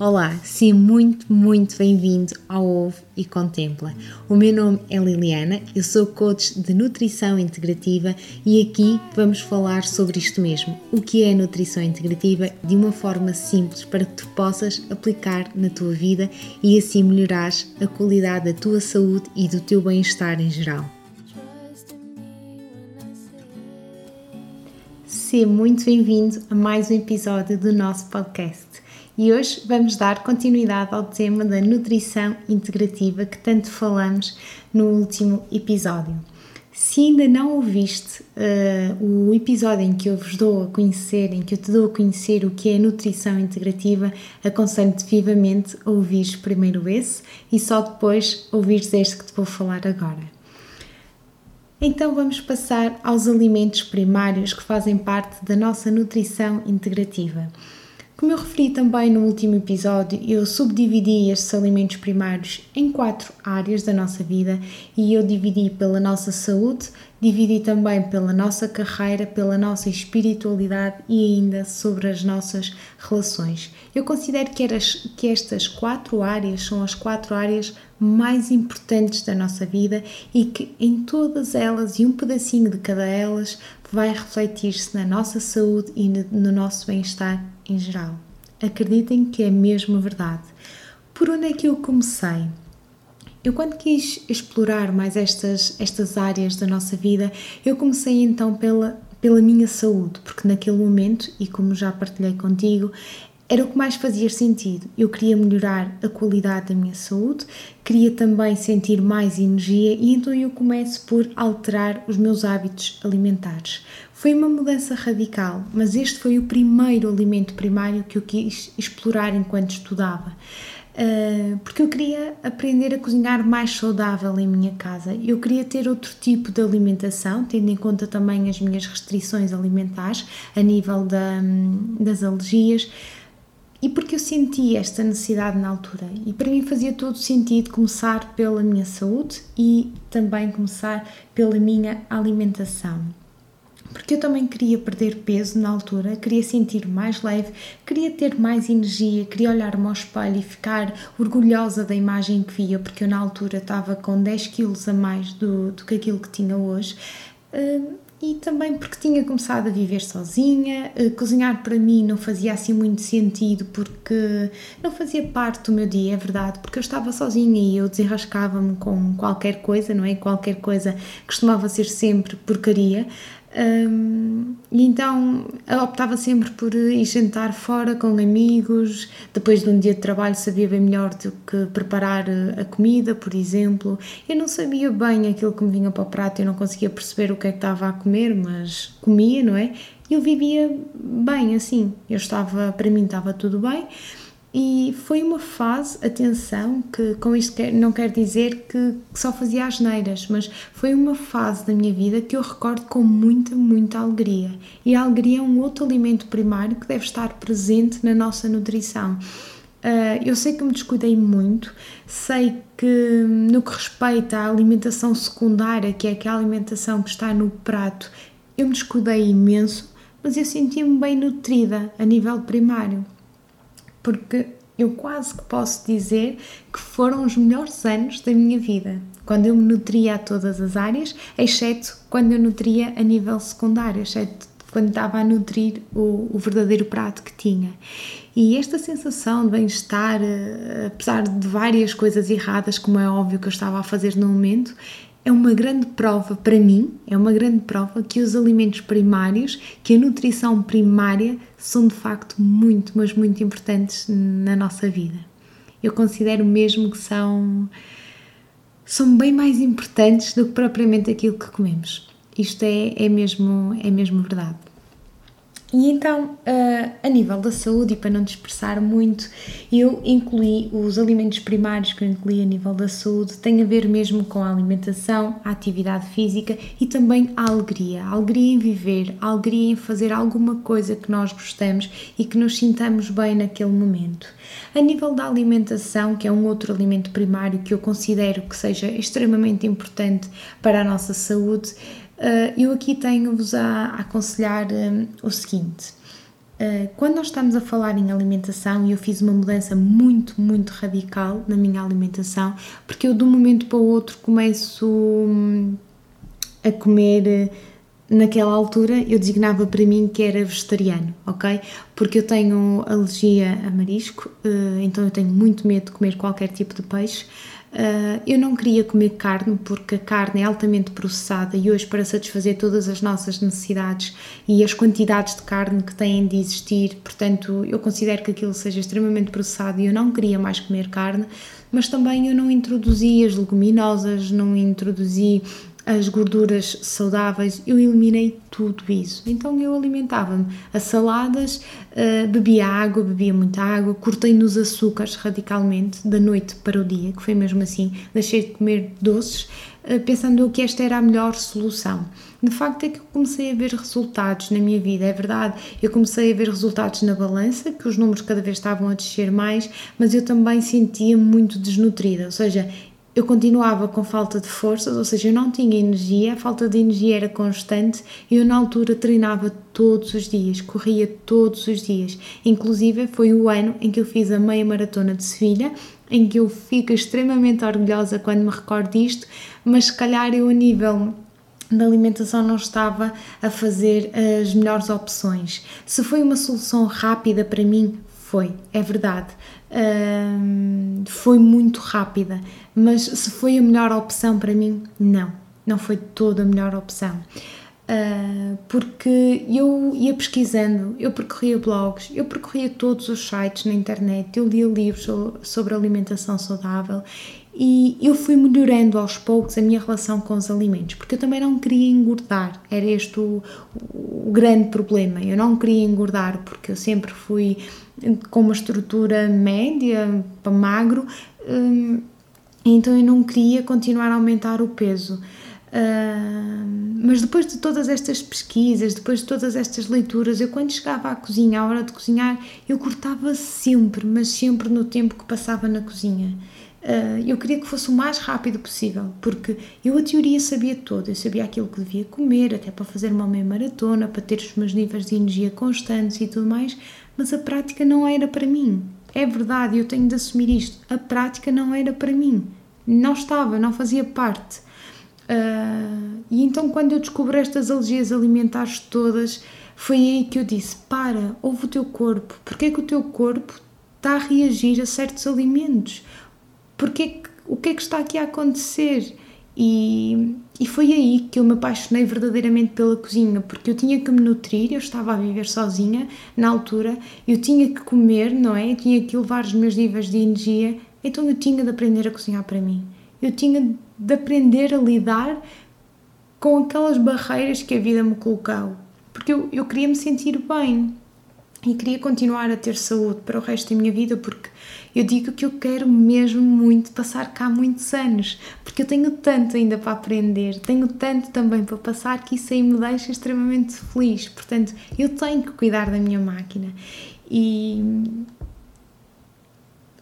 Olá, seja muito, muito bem-vindo ao Ouve e Contempla. O meu nome é Liliana, eu sou coach de nutrição integrativa e aqui vamos falar sobre isto mesmo, o que é nutrição integrativa de uma forma simples para que tu possas aplicar na tua vida e assim melhorares a qualidade da tua saúde e do teu bem-estar em geral. Seja muito bem-vindo a mais um episódio do nosso podcast e hoje vamos dar continuidade ao tema da nutrição integrativa que tanto falamos no último episódio. Se ainda não ouviste uh, o episódio em que eu vos dou a conhecer, em que eu te dou a conhecer o que é nutrição integrativa, aconselho-te vivamente a ouvires primeiro esse e só depois ouvires este que te vou falar agora. Então vamos passar aos alimentos primários que fazem parte da nossa nutrição integrativa. Como eu referi também no último episódio, eu subdividi estes alimentos primários em quatro áreas da nossa vida e eu dividi pela nossa saúde, dividi também pela nossa carreira, pela nossa espiritualidade e ainda sobre as nossas relações. Eu considero que, eras, que estas quatro áreas são as quatro áreas mais importantes da nossa vida e que em todas elas e um pedacinho de cada elas vai refletir-se na nossa saúde e no nosso bem-estar em geral. Acreditem que é mesmo verdade. Por onde é que eu comecei? Eu, quando quis explorar mais estas, estas áreas da nossa vida, eu comecei então pela, pela minha saúde, porque naquele momento, e como já partilhei contigo, era o que mais fazia sentido. Eu queria melhorar a qualidade da minha saúde, queria também sentir mais energia e então eu começo por alterar os meus hábitos alimentares. Foi uma mudança radical, mas este foi o primeiro alimento primário que eu quis explorar enquanto estudava. Uh, porque eu queria aprender a cozinhar mais saudável em minha casa. Eu queria ter outro tipo de alimentação, tendo em conta também as minhas restrições alimentares a nível da, das alergias e porque eu senti esta necessidade na altura. E para mim fazia todo sentido começar pela minha saúde e também começar pela minha alimentação. Porque eu também queria perder peso na altura, queria sentir mais leve, queria ter mais energia, queria olhar-me ao espelho e ficar orgulhosa da imagem que via, porque eu na altura estava com 10 quilos a mais do, do que aquilo que tinha hoje. Uh, e também porque tinha começado a viver sozinha, uh, cozinhar para mim não fazia assim muito sentido porque não fazia parte do meu dia, é verdade, porque eu estava sozinha e eu desenrascava-me com qualquer coisa, não é? Qualquer coisa costumava ser sempre porcaria. Um, e então optava sempre por ir jantar fora com amigos. Depois de um dia de trabalho, sabia bem melhor do que preparar a comida, por exemplo. Eu não sabia bem aquilo que me vinha para o prato, eu não conseguia perceber o que é que estava a comer, mas comia, não é? Eu vivia bem assim. Eu estava, para mim, estava tudo bem. E foi uma fase, atenção, que com isto quer, não quer dizer que, que só fazia asneiras, mas foi uma fase da minha vida que eu recordo com muita, muita alegria. E a alegria é um outro alimento primário que deve estar presente na nossa nutrição. Uh, eu sei que me descuidei muito, sei que no que respeita à alimentação secundária, que é aquela alimentação que está no prato, eu me descuidei imenso, mas eu sentia-me bem nutrida a nível primário porque eu quase que posso dizer que foram os melhores anos da minha vida, quando eu me nutria a todas as áreas, exceto quando eu nutria a nível secundário, exceto quando estava a nutrir o, o verdadeiro prato que tinha. E esta sensação de bem-estar, eh, apesar de várias coisas erradas, como é óbvio que eu estava a fazer no momento, é uma grande prova para mim, é uma grande prova que os alimentos primários, que a nutrição primária são de facto muito, mas muito importantes na nossa vida. Eu considero mesmo que são são bem mais importantes do que propriamente aquilo que comemos. Isto é, é, mesmo, é mesmo verdade. E então, uh, a nível da saúde, e para não dispersar muito, eu incluí os alimentos primários que eu incluí a nível da saúde, tem a ver mesmo com a alimentação, a atividade física e também a alegria. A alegria em viver, a alegria em fazer alguma coisa que nós gostamos e que nos sintamos bem naquele momento. A nível da alimentação, que é um outro alimento primário que eu considero que seja extremamente importante para a nossa saúde, eu aqui tenho-vos a, aconselhar um, o seguinte: Uh, quando nós estamos a falar em alimentação, e eu fiz uma mudança muito, muito radical na minha alimentação, porque eu de um momento para o outro começo hum, a comer. Naquela altura eu designava para mim que era vegetariano, ok? Porque eu tenho alergia a marisco, então eu tenho muito medo de comer qualquer tipo de peixe. Uh, eu não queria comer carne porque a carne é altamente processada e hoje, para satisfazer todas as nossas necessidades e as quantidades de carne que têm de existir, portanto, eu considero que aquilo seja extremamente processado e eu não queria mais comer carne, mas também eu não introduzi as leguminosas, não introduzi as gorduras saudáveis, eu eliminei tudo isso. Então eu alimentava-me a saladas, uh, bebia água, bebia muita água, cortei nos açúcares radicalmente da noite para o dia, que foi mesmo assim, deixei de comer doces, uh, pensando que esta era a melhor solução. De facto é que eu comecei a ver resultados na minha vida, é verdade, eu comecei a ver resultados na balança, que os números cada vez estavam a descer mais, mas eu também sentia muito desnutrida, ou seja, eu continuava com falta de forças, ou seja, eu não tinha energia, a falta de energia era constante e eu na altura treinava todos os dias, corria todos os dias. Inclusive foi o ano em que eu fiz a meia maratona de Sevilha, em que eu fico extremamente orgulhosa quando me recordo disto, mas se calhar eu a nível da alimentação não estava a fazer as melhores opções. Se foi uma solução rápida para mim, foi, é verdade. Foi muito rápida, mas se foi a melhor opção para mim, não, não foi toda a melhor opção. Uh, porque eu ia pesquisando, eu percorria blogs, eu percorria todos os sites na internet, eu lia livros sobre alimentação saudável e eu fui melhorando aos poucos a minha relação com os alimentos, porque eu também não queria engordar, era este o, o grande problema. Eu não queria engordar porque eu sempre fui com uma estrutura média para magro, hum, então eu não queria continuar a aumentar o peso. Uh, mas depois de todas estas pesquisas, depois de todas estas leituras, eu quando chegava à cozinha, à hora de cozinhar, eu cortava sempre, mas sempre no tempo que passava na cozinha. Uh, eu queria que fosse o mais rápido possível, porque eu a teoria sabia toda, eu sabia aquilo que devia comer, até para fazer uma meia maratona, para ter os meus níveis de energia constantes e tudo mais, mas a prática não era para mim. É verdade, eu tenho de assumir isto. A prática não era para mim. Não estava, não fazia parte. Uh, e então, quando eu descobri estas alergias alimentares todas, foi aí que eu disse: para, ouve o teu corpo. Porque é que o teu corpo está a reagir a certos alimentos? Porque o que é que está aqui a acontecer? E, e foi aí que eu me apaixonei verdadeiramente pela cozinha, porque eu tinha que me nutrir, eu estava a viver sozinha na altura, eu tinha que comer, não é? Eu tinha que levar os meus níveis de energia, então eu tinha de aprender a cozinhar para mim. Eu tinha de aprender a lidar com aquelas barreiras que a vida me colocou, porque eu, eu queria me sentir bem e queria continuar a ter saúde para o resto da minha vida, porque eu digo que eu quero mesmo muito passar cá muitos anos, porque eu tenho tanto ainda para aprender, tenho tanto também para passar que isso aí me deixa extremamente feliz. Portanto, eu tenho que cuidar da minha máquina. E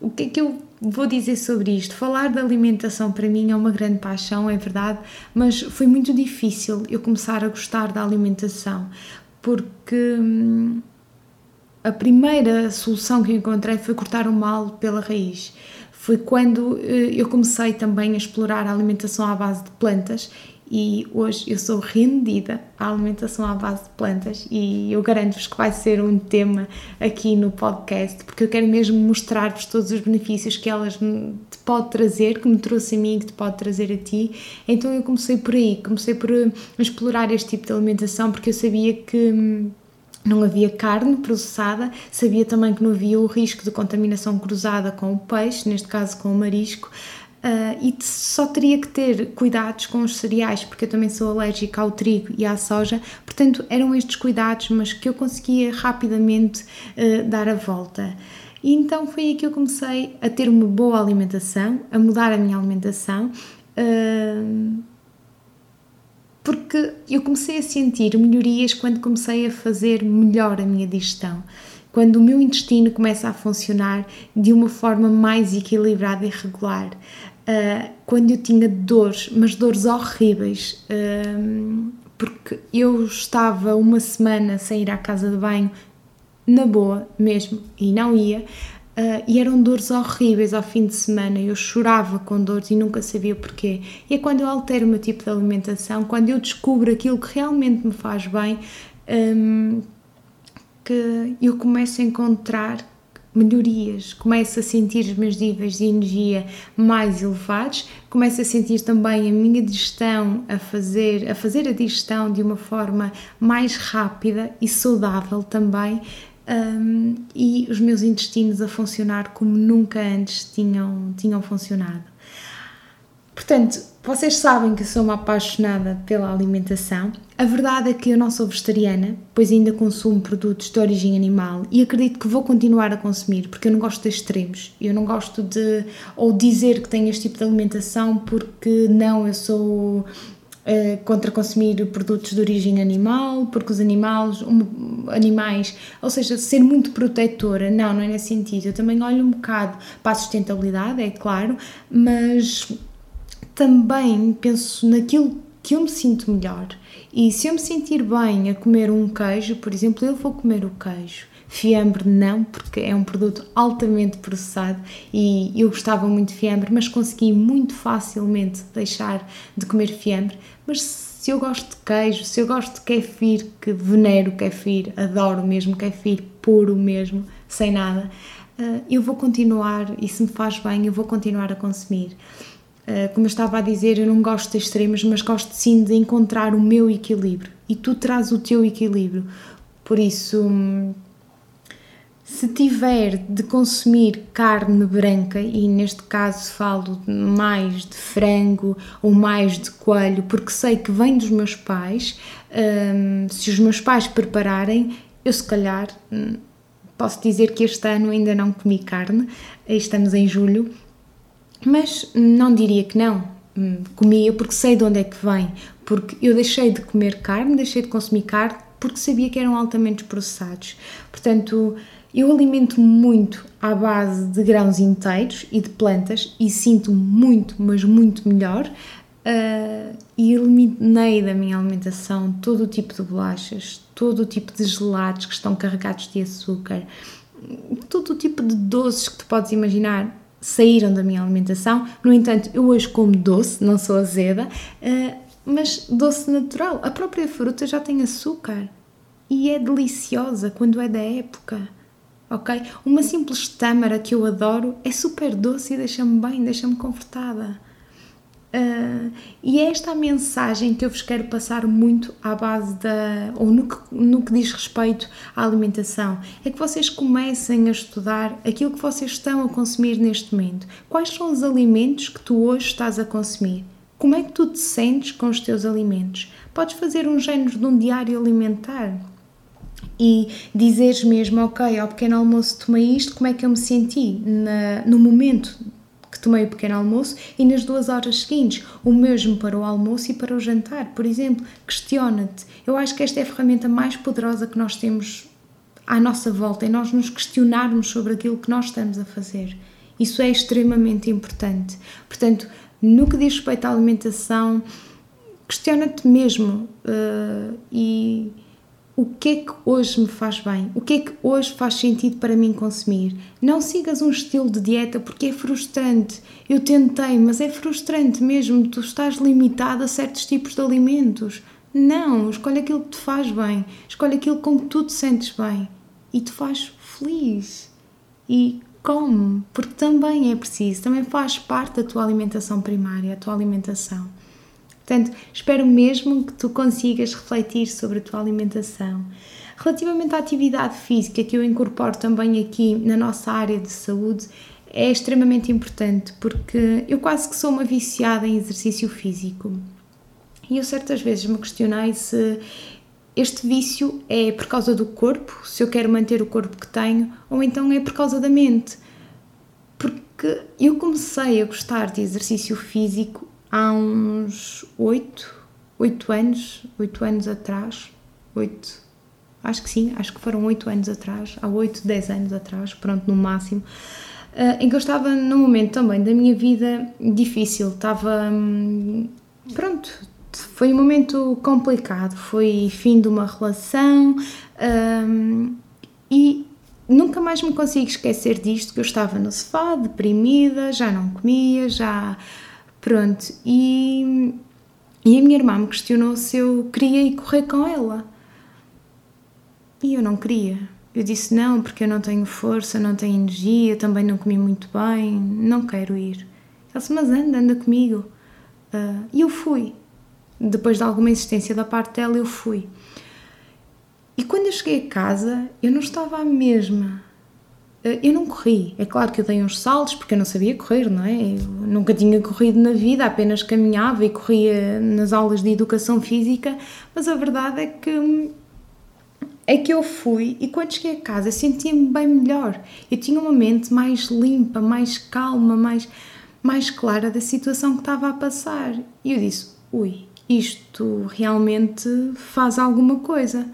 o que é que eu vou dizer sobre isto? Falar da alimentação para mim é uma grande paixão, é verdade, mas foi muito difícil eu começar a gostar da alimentação, porque hum, a primeira solução que encontrei foi cortar o mal pela raiz. Foi quando eh, eu comecei também a explorar a alimentação à base de plantas e hoje eu sou rendida à alimentação à base de plantas e eu garanto-vos que vai ser um tema aqui no podcast porque eu quero mesmo mostrar-vos todos os benefícios que elas te pode trazer, que me trouxe a mim que te pode trazer a ti. Então eu comecei por aí, comecei por eh, explorar este tipo de alimentação porque eu sabia que hum, não havia carne processada, sabia também que não havia o risco de contaminação cruzada com o peixe, neste caso com o marisco, uh, e só teria que ter cuidados com os cereais, porque eu também sou alérgica ao trigo e à soja, portanto eram estes cuidados, mas que eu conseguia rapidamente uh, dar a volta. E então foi aí que eu comecei a ter uma boa alimentação, a mudar a minha alimentação. Uh, porque eu comecei a sentir melhorias quando comecei a fazer melhor a minha digestão. Quando o meu intestino começa a funcionar de uma forma mais equilibrada e regular. Uh, quando eu tinha dores, mas dores horríveis, uh, porque eu estava uma semana sem ir à casa de banho na boa mesmo, e não ia. Uh, e eram dores horríveis ao fim de semana. Eu chorava com dores e nunca sabia porquê. E é quando eu altero o meu tipo de alimentação, quando eu descubro aquilo que realmente me faz bem, um, que eu começo a encontrar melhorias, começo a sentir os meus níveis de energia mais elevados, começo a sentir também a minha digestão a fazer, a fazer a digestão de uma forma mais rápida e saudável também, um, e os meus intestinos a funcionar como nunca antes tinham, tinham funcionado. Portanto, vocês sabem que sou uma apaixonada pela alimentação. A verdade é que eu não sou vegetariana, pois ainda consumo produtos de origem animal e acredito que vou continuar a consumir porque eu não gosto de extremos. Eu não gosto de ou dizer que tenho este tipo de alimentação porque não, eu sou uh, contra consumir produtos de origem animal, porque os animais, um, animais, ou seja, ser muito protetora, não, não é nesse sentido. Eu também olho um bocado para a sustentabilidade, é claro, mas também penso naquilo que eu me sinto melhor. E se eu me sentir bem a comer um queijo, por exemplo, eu vou comer o queijo. Fiambre não, porque é um produto altamente processado e eu gostava muito de fiambre, mas consegui muito facilmente deixar de comer fiambre. Mas se eu gosto de queijo, se eu gosto de kefir, que venero kefir, adoro mesmo kefir puro mesmo, sem nada, eh, eu vou continuar e se me faz bem, eu vou continuar a consumir. Eh, como eu estava a dizer, eu não gosto de extremos, mas gosto sim de encontrar o meu equilíbrio e tu traz o teu equilíbrio. Por isso, hum, se tiver de consumir carne branca, e neste caso falo mais de frango ou mais de coelho, porque sei que vem dos meus pais, hum, se os meus pais prepararem, eu se calhar hum, posso dizer que este ano ainda não comi carne, estamos em julho, mas não diria que não. Hum, comia porque sei de onde é que vem, porque eu deixei de comer carne, deixei de consumir carne porque sabia que eram altamente processados. Portanto, eu alimento muito à base de grãos inteiros e de plantas e sinto muito, mas muito melhor. Uh, e eliminei da minha alimentação todo o tipo de bolachas, todo o tipo de gelados que estão carregados de açúcar, todo o tipo de doces que tu podes imaginar saíram da minha alimentação. No entanto, eu hoje como doce, não sou azeda, uh, mas doce natural. A própria fruta já tem açúcar e é deliciosa quando é da época ok? Uma simples tâmara que eu adoro é super doce e deixa-me bem, deixa-me confortada. Uh, e é esta a mensagem que eu vos quero passar muito à base da. ou no que, no que diz respeito à alimentação. É que vocês comecem a estudar aquilo que vocês estão a consumir neste momento. Quais são os alimentos que tu hoje estás a consumir? Como é que tu te sentes com os teus alimentos? Podes fazer um género de um diário alimentar e dizeres mesmo, ok, ao pequeno almoço tomei isto, como é que eu me senti na, no momento que tomei o pequeno almoço e nas duas horas seguintes, o mesmo para o almoço e para o jantar, por exemplo, questiona-te. Eu acho que esta é a ferramenta mais poderosa que nós temos à nossa volta, é nós nos questionarmos sobre aquilo que nós estamos a fazer. Isso é extremamente importante. Portanto, no que diz respeito à alimentação, questiona-te mesmo uh, e o que é que hoje me faz bem, o que é que hoje faz sentido para mim consumir. Não sigas um estilo de dieta porque é frustrante. Eu tentei, mas é frustrante mesmo. Tu estás limitado a certos tipos de alimentos. Não, escolhe aquilo que te faz bem, escolhe aquilo com que tu te sentes bem e te faz feliz. E come, porque também é preciso, também faz parte da tua alimentação primária, a tua alimentação. Portanto, espero mesmo que tu consigas refletir sobre a tua alimentação. Relativamente à atividade física, que eu incorporo também aqui na nossa área de saúde, é extremamente importante porque eu quase que sou uma viciada em exercício físico. E eu certas vezes me questionei se este vício é por causa do corpo, se eu quero manter o corpo que tenho, ou então é por causa da mente. Porque eu comecei a gostar de exercício físico há uns oito, oito anos, oito anos atrás, oito, acho que sim, acho que foram oito anos atrás, há oito, dez anos atrás, pronto, no máximo, uh, em que eu estava num momento também da minha vida difícil, estava, hum, pronto, foi um momento complicado, foi fim de uma relação, um, E nunca mais me consigo esquecer disto, que eu estava no sofá, deprimida, já não comia, já... Pronto, e, e a minha irmã me questionou se eu queria ir correr com ela. E eu não queria. Eu disse não, porque eu não tenho força, não tenho energia, também não comi muito bem, não quero ir. Ela disse, mas anda, anda comigo. Uh, e eu fui. Depois de alguma insistência da parte dela, eu fui. E quando eu cheguei a casa, eu não estava a mesma. Uh, eu não corri. É claro que eu dei uns saltos, porque eu não sabia correr, não é? Eu nunca tinha corrido na vida, apenas caminhava e corria nas aulas de educação física, mas a verdade é que é que eu fui e quando cheguei a casa sentia-me bem melhor. Eu tinha uma mente mais limpa, mais calma, mais mais clara da situação que estava a passar. E eu disse: ui, isto realmente faz alguma coisa.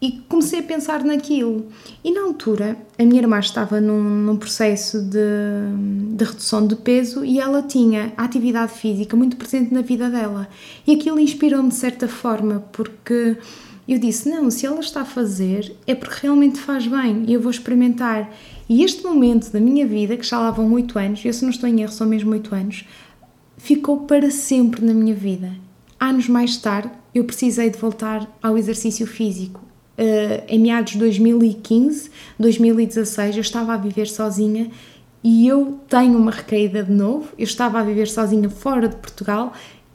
E comecei a pensar naquilo. E na altura, a minha irmã estava num, num processo de, de, redução de peso e ela tinha a atividade física muito presente na vida dela. E aquilo inspirou-me de certa forma, porque eu disse: não, se ela está a fazer, é porque realmente faz bem e eu vou experimentar. E este momento da minha vida, que já lá vão 8 anos, eu se não estou em erro, são mesmo 8 anos, ficou para sempre na minha vida. Anos mais tarde, eu precisei de voltar ao exercício físico. Uh, em meados de 2015, 2016, eu estava a viver sozinha e eu tenho uma recaída de novo. Eu estava a viver sozinha fora de Portugal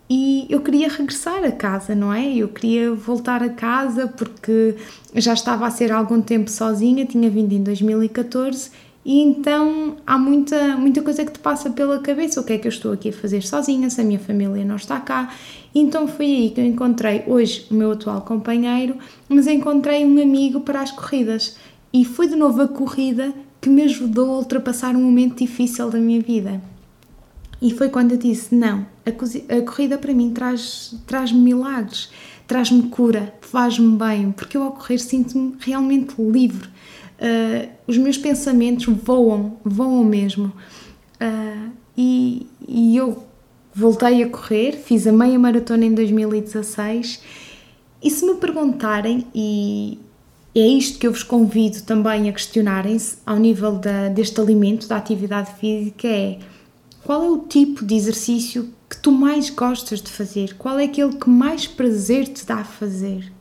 e eu queria regressar a casa, não é? Eu queria voltar a casa porque já estava a ser algum tempo sozinha, tinha vindo em 2014 e então há muita, muita coisa que te passa pela cabeça. O que é que eu estou aqui a fazer sozinha, se a minha família não está cá? Então foi aí que eu encontrei hoje o meu atual companheiro, mas encontrei um amigo para as corridas. E foi de novo a corrida que me ajudou a ultrapassar um momento difícil da minha vida. E foi quando eu disse: não, a, a corrida para mim traz-me traz milagres, traz-me cura, faz-me bem, porque eu ao correr sinto-me realmente livre. Uh, os meus pensamentos voam, voam mesmo. Uh, e, e eu voltei a correr, fiz a meia maratona em 2016. E se me perguntarem, e é isto que eu vos convido também a questionarem-se ao nível da, deste alimento, da atividade física, é qual é o tipo de exercício que tu mais gostas de fazer? Qual é aquele que mais prazer te dá a fazer?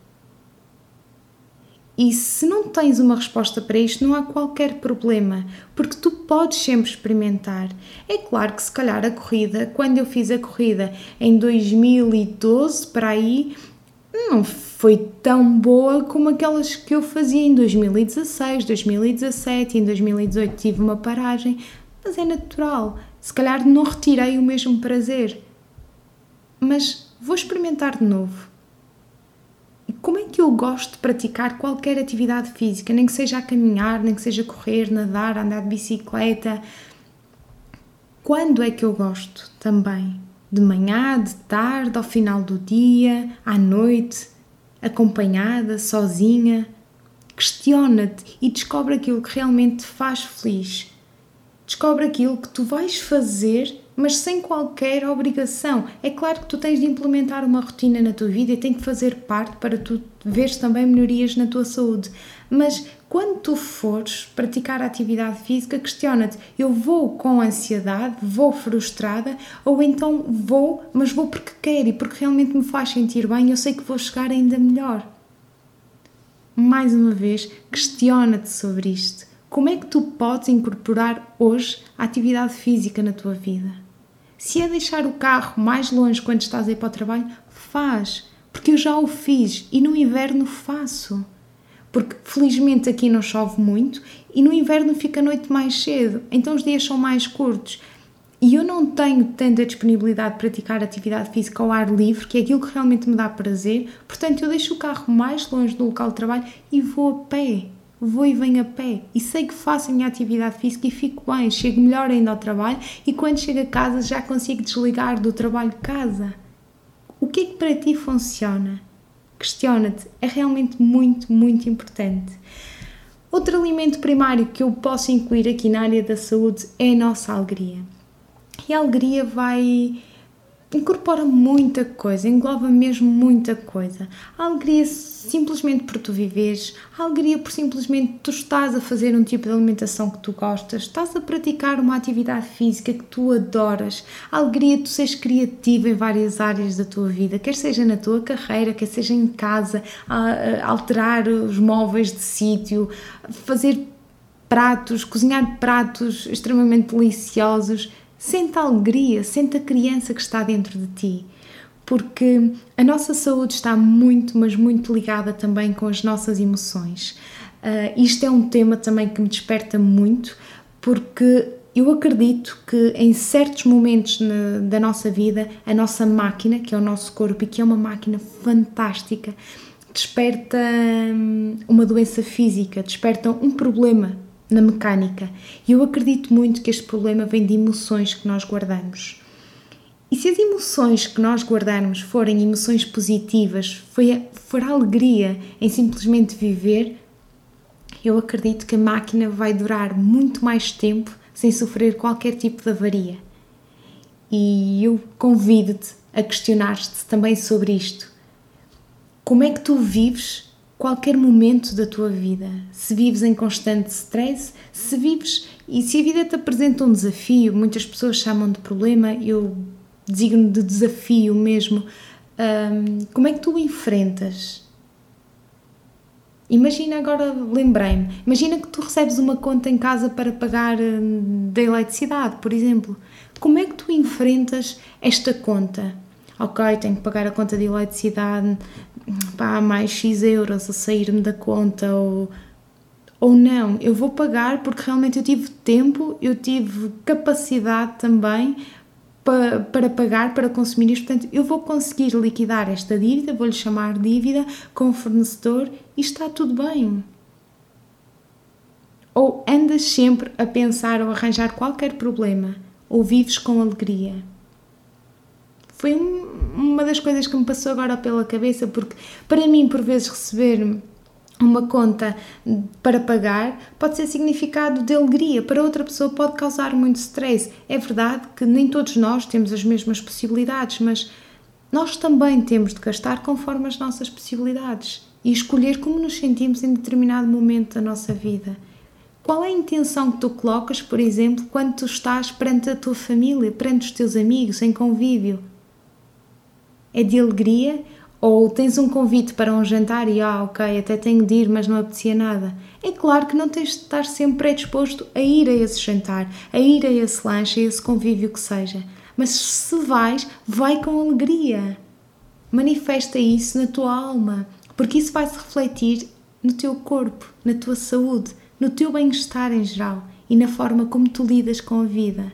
E se não tens uma resposta para isto, não há qualquer problema, porque tu podes sempre experimentar. É claro que, se calhar, a corrida, quando eu fiz a corrida em 2012 para aí, não foi tão boa como aquelas que eu fazia em 2016, 2017, em 2018 tive uma paragem, mas é natural se calhar não retirei o mesmo prazer, mas vou experimentar de novo. Como é que eu gosto de praticar qualquer atividade física, nem que seja a caminhar, nem que seja correr, nadar, andar de bicicleta? Quando é que eu gosto também? De manhã, de tarde, ao final do dia, à noite, acompanhada, sozinha? Questiona-te e descobre aquilo que realmente te faz feliz Descobre aquilo que tu vais fazer, mas sem qualquer obrigação. É claro que tu tens de implementar uma rotina na tua vida e tem que fazer parte para tu veres também melhorias na tua saúde. Mas quando tu fores praticar a atividade física, questiona-te: eu vou com ansiedade, vou frustrada, ou então vou, mas vou porque quero e porque realmente me faz sentir bem, eu sei que vou chegar ainda melhor. Mais uma vez, questiona-te sobre isto. Como é que tu podes incorporar hoje a atividade física na tua vida? Se é deixar o carro mais longe quando estás a ir para o trabalho, faz, porque eu já o fiz e no inverno faço. Porque felizmente aqui não chove muito e no inverno fica a noite mais cedo, então os dias são mais curtos. E eu não tenho tanta disponibilidade de praticar atividade física ao ar livre, que é aquilo que realmente me dá prazer, portanto eu deixo o carro mais longe do local de trabalho e vou a pé vou e venho a pé e sei que faço a minha atividade física e fico bem, chego melhor ainda ao trabalho e quando chego a casa já consigo desligar do trabalho de casa. O que é que para ti funciona? Questiona-te, é realmente muito, muito importante. Outro alimento primário que eu posso incluir aqui na área da saúde é a nossa alegria. E a alegria vai incorpora muita coisa, engloba mesmo muita coisa. A alegria simplesmente por tu viveres, a alegria por simplesmente tu estás a fazer um tipo de alimentação que tu gostas, estás a praticar uma atividade física que tu adoras, a alegria de tu seres criativa em várias áreas da tua vida, quer seja na tua carreira, quer seja em casa, a alterar os móveis de sítio, fazer pratos, cozinhar pratos extremamente deliciosos Sente a alegria, sente a criança que está dentro de ti, porque a nossa saúde está muito, mas muito ligada também com as nossas emoções. Uh, isto é um tema também que me desperta muito, porque eu acredito que em certos momentos na, da nossa vida, a nossa máquina, que é o nosso corpo e que é uma máquina fantástica, desperta hum, uma doença física, desperta um problema na mecânica. E eu acredito muito que este problema vem de emoções que nós guardamos. E se as emoções que nós guardarmos forem emoções positivas, for alegria em simplesmente viver, eu acredito que a máquina vai durar muito mais tempo sem sofrer qualquer tipo de avaria. E eu convido-te a questionar-te também sobre isto. Como é que tu vives qualquer momento da tua vida. Se vives em constante stress, se vives e se a vida te apresenta um desafio, muitas pessoas chamam de problema, eu designo de desafio mesmo. Um, como é que tu o enfrentas? Imagina agora, lembrei-me, imagina que tu recebes uma conta em casa para pagar hum, da eletricidade, por exemplo. Como é que tu enfrentas esta conta? Ok, tenho que pagar a conta de eletricidade, pá, mais X euros a sair-me da conta ou, ou não, eu vou pagar porque realmente eu tive tempo, eu tive capacidade também para, para pagar, para consumir isto, portanto eu vou conseguir liquidar esta dívida, vou-lhe chamar dívida, com fornecedor e está tudo bem. Ou andas sempre a pensar ou arranjar qualquer problema, ou vives com alegria. Foi uma das coisas que me passou agora pela cabeça, porque para mim, por vezes, receber uma conta para pagar pode ser significado de alegria, para outra pessoa pode causar muito stress. É verdade que nem todos nós temos as mesmas possibilidades, mas nós também temos de gastar conforme as nossas possibilidades e escolher como nos sentimos em determinado momento da nossa vida. Qual é a intenção que tu colocas, por exemplo, quando tu estás perante a tua família, perante os teus amigos, em convívio? É de alegria ou tens um convite para um jantar e ah, ok, até tenho de ir, mas não apetecia nada. É claro que não tens de estar sempre predisposto a ir a esse jantar, a ir a esse lanche, a esse convívio que seja. Mas se vais, vai com alegria. Manifesta isso na tua alma, porque isso vai se refletir no teu corpo, na tua saúde, no teu bem-estar em geral e na forma como tu lidas com a vida.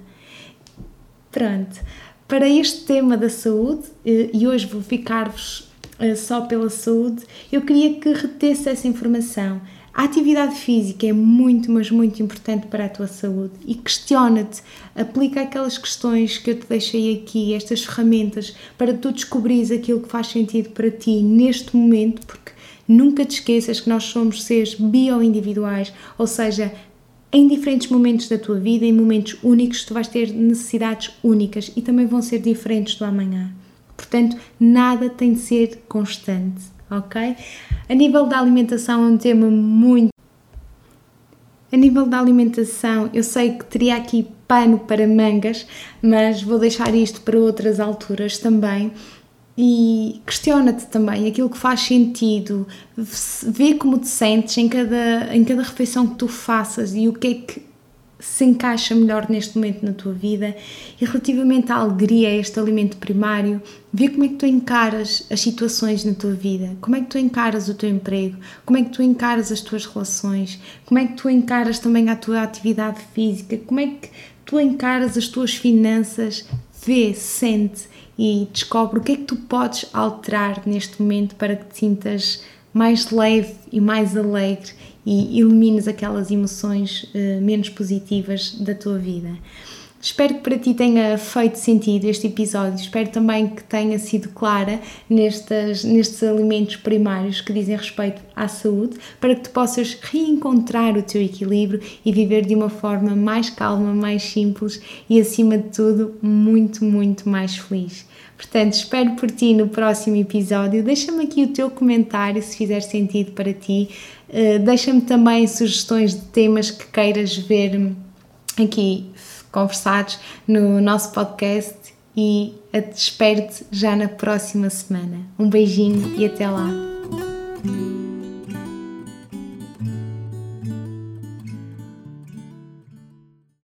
Pronto para este tema da saúde, eh, e hoje vou ficar-vos eh, só pela saúde, eu queria que retesse essa informação. A atividade física é muito, mas muito importante para a tua saúde e questiona-te, aplica aquelas questões que eu te deixei aqui, estas ferramentas, para tu descobrires aquilo que faz sentido para ti neste momento, porque nunca te esqueças que nós somos seres bioindividuais, ou seja, em diferentes momentos da tua vida, em momentos únicos, tu vais ter necessidades únicas e também vão ser diferentes do amanhã. Portanto, nada tem de ser constante, ok? A nível da alimentação é um tema muito. A nível da alimentação, eu sei que teria aqui pano para mangas, mas vou deixar isto para outras alturas também e questiona-te também aquilo que faz sentido, vê como te sentes em cada, em cada refeição que tu faças e o que é que se encaixa melhor neste momento na tua vida. E relativamente à alegria, a este alimento primário, vê como é que tu encaras as situações na tua vida, como é que tu encaras o teu emprego, como é que tu encaras as tuas relações, como é que tu encaras também a tua atividade física, como é que tu encaras as tuas finanças, vê, sente e descobre o que é que tu podes alterar neste momento para que te sintas mais leve e mais alegre e elimines aquelas emoções uh, menos positivas da tua vida. Espero que para ti tenha feito sentido este episódio, espero também que tenha sido clara nestes, nestes alimentos primários que dizem respeito à saúde, para que tu possas reencontrar o teu equilíbrio e viver de uma forma mais calma, mais simples e, acima de tudo, muito, muito mais feliz. Portanto, espero por ti no próximo episódio. Deixa-me aqui o teu comentário se fizer sentido para ti. Uh, Deixa-me também sugestões de temas que queiras ver aqui conversados no nosso podcast e espero-te já na próxima semana. Um beijinho e até lá!